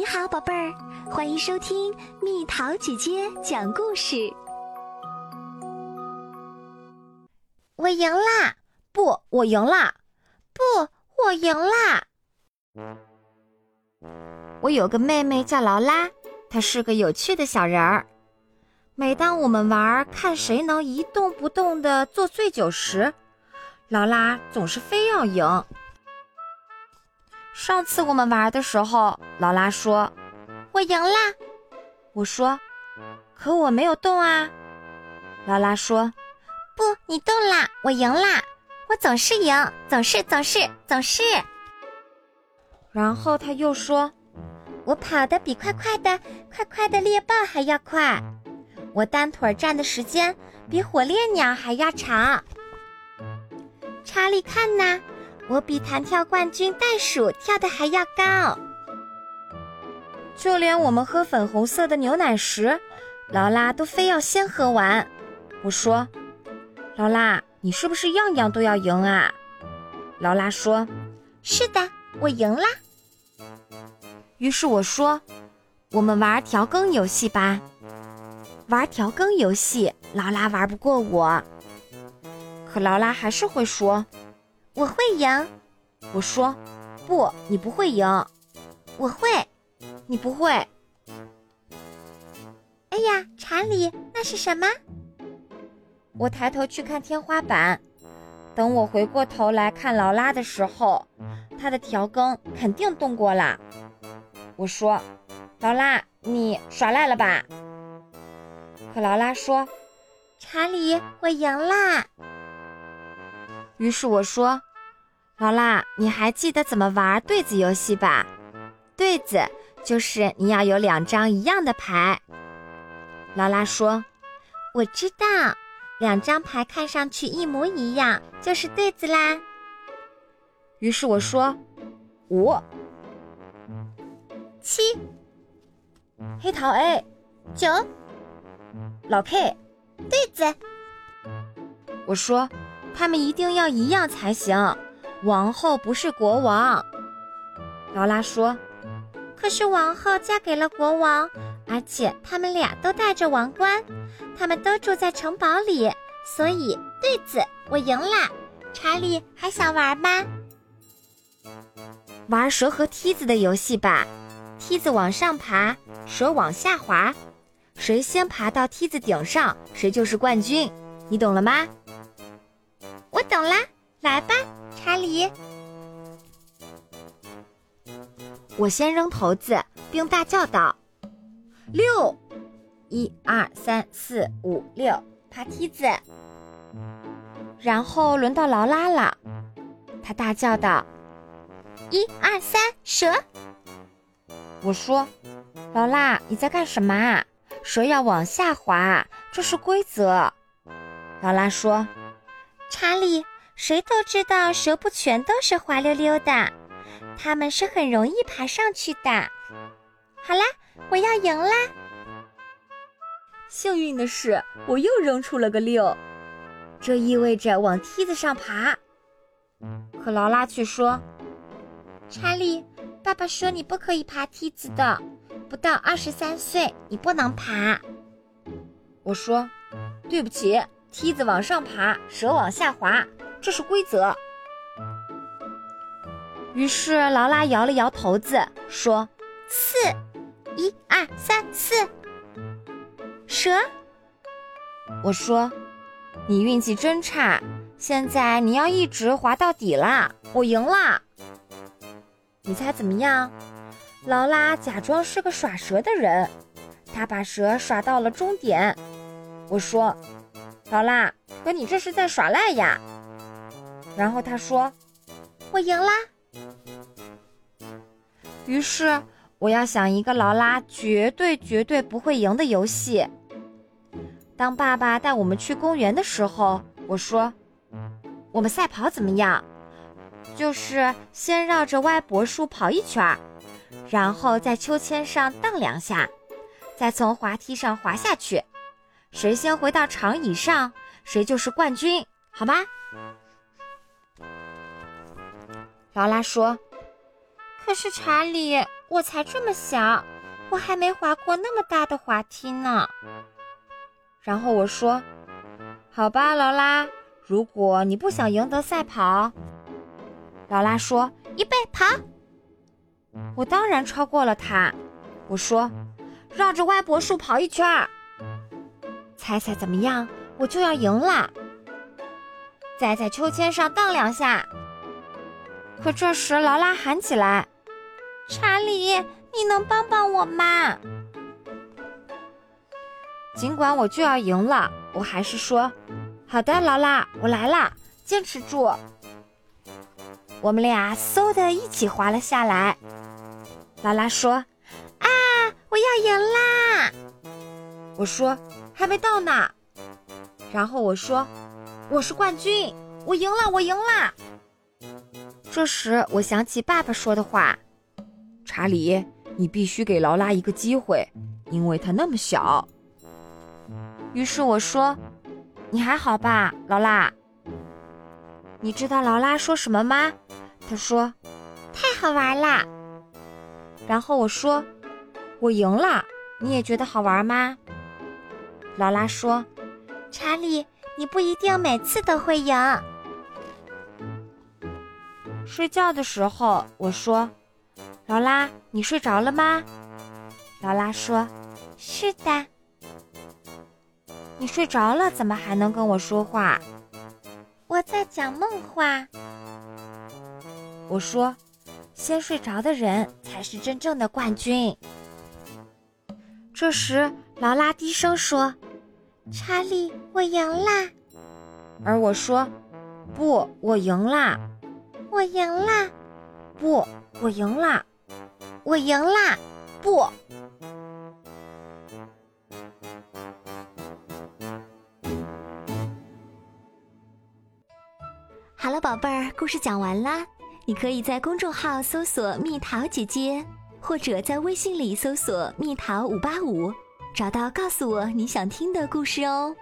你好，宝贝儿，欢迎收听蜜桃姐姐讲故事。我赢啦！不，我赢啦！不，我赢啦！我有个妹妹叫劳拉，她是个有趣的小人儿。每当我们玩看谁能一动不动的坐最久时，劳拉总是非要赢。上次我们玩的时候，劳拉说：“我赢啦。”我说：“可我没有动啊。”劳拉说：“不，你动啦，我赢啦，我总是赢，总是，总是，总是。”然后他又说：“我跑得比快快的、快快的猎豹还要快，我单腿站的时间比火烈鸟还要长。”查理，看呐！我比弹跳冠军袋鼠跳的还要高。就连我们喝粉红色的牛奶时，劳拉都非要先喝完。我说：“劳拉，你是不是样样都要赢啊？”劳拉说：“是的，我赢啦。”于是我说：“我们玩调羹游戏吧。”玩调羹游戏，劳拉玩不过我，可劳拉还是会说。我会赢，我说不，你不会赢。我会，你不会。哎呀，查理，那是什么？我抬头去看天花板，等我回过头来看劳拉的时候，她的调羹肯定动过了。我说，劳拉，你耍赖了吧？可劳拉说，查理，我赢啦。于是我说。劳拉，你还记得怎么玩对子游戏吧？对子就是你要有两张一样的牌。劳拉说：“我知道，两张牌看上去一模一样就是对子啦。”于是我说：“五、七、黑桃 A、九、老 K，对子。”我说：“他们一定要一样才行。”王后不是国王，劳拉说：“可是王后嫁给了国王，而且他们俩都戴着王冠，他们都住在城堡里，所以对子，我赢啦。”查理还想玩吗？玩蛇和梯子的游戏吧，梯子往上爬，蛇往下滑，谁先爬到梯子顶上，谁就是冠军。你懂了吗？我懂啦，来吧。查理，我先扔骰子，并大叫道：“六，一二三四五六，爬梯子。”然后轮到劳拉了，他大叫道：“一二三，蛇！”我说：“劳拉，你在干什么啊？蛇要往下滑，这是规则。”劳拉说：“查理。”谁都知道蛇不全都是滑溜溜的，它们是很容易爬上去的。好啦，我要赢啦！幸运的是，我又扔出了个六，这意味着往梯子上爬。可劳拉却说：“查理，爸爸说你不可以爬梯子的，不到二十三岁你不能爬。”我说：“对不起，梯子往上爬，蛇往下滑。”这是规则。于是劳拉摇了摇头子，说：“四，一二三四，蛇。”我说：“你运气真差，现在你要一直滑到底啦！我赢啦！”你猜怎么样？劳拉假装是个耍蛇的人，他把蛇耍到了终点。我说：“劳拉，可你这是在耍赖呀！”然后他说：“我赢啦。”于是我要想一个劳拉绝对绝对不会赢的游戏。当爸爸带我们去公园的时候，我说：“我们赛跑怎么样？就是先绕着歪脖树跑一圈，然后在秋千上荡两下，再从滑梯上滑下去。谁先回到长椅上，谁就是冠军，好吗？”劳拉说：“可是查理，我才这么小，我还没滑过那么大的滑梯呢。然后我说：“好吧，劳拉，如果你不想赢得赛跑。”劳拉说：“预备，跑！”我当然超过了他。我说：“绕着歪脖树跑一圈儿。”猜猜怎么样？我就要赢了。再在秋千上荡两下。可这时劳拉喊起来：“查理，你能帮帮我吗？”尽管我就要赢了，我还是说：“好的，劳拉，我来啦，坚持住。”我们俩嗖的一起滑了下来。劳拉说：“我说：“还没到呢。”然后我说：“我是冠军，我赢了，我赢了。”这时我想起爸爸说的话：“查理，你必须给劳拉一个机会，因为她那么小。”于是我说：“你还好吧，劳拉？”你知道劳拉说什么吗？她说：“太好玩啦！”然后我说：“我赢了，你也觉得好玩吗？”劳拉说：“查理，你不一定每次都会赢。”睡觉的时候，我说：“劳拉，你睡着了吗？”劳拉说：“是的。”你睡着了，怎么还能跟我说话？我在讲梦话。我说：“先睡着的人才是真正的冠军。”这时，劳拉低声说：“查理，我赢啦！”而我说：“不，我赢啦！我赢啦！不，我赢啦！我赢啦！不。”好了，宝贝儿，故事讲完啦。你可以在公众号搜索“蜜桃姐姐”，或者在微信里搜索“蜜桃五八五”，找到告诉我你想听的故事哦。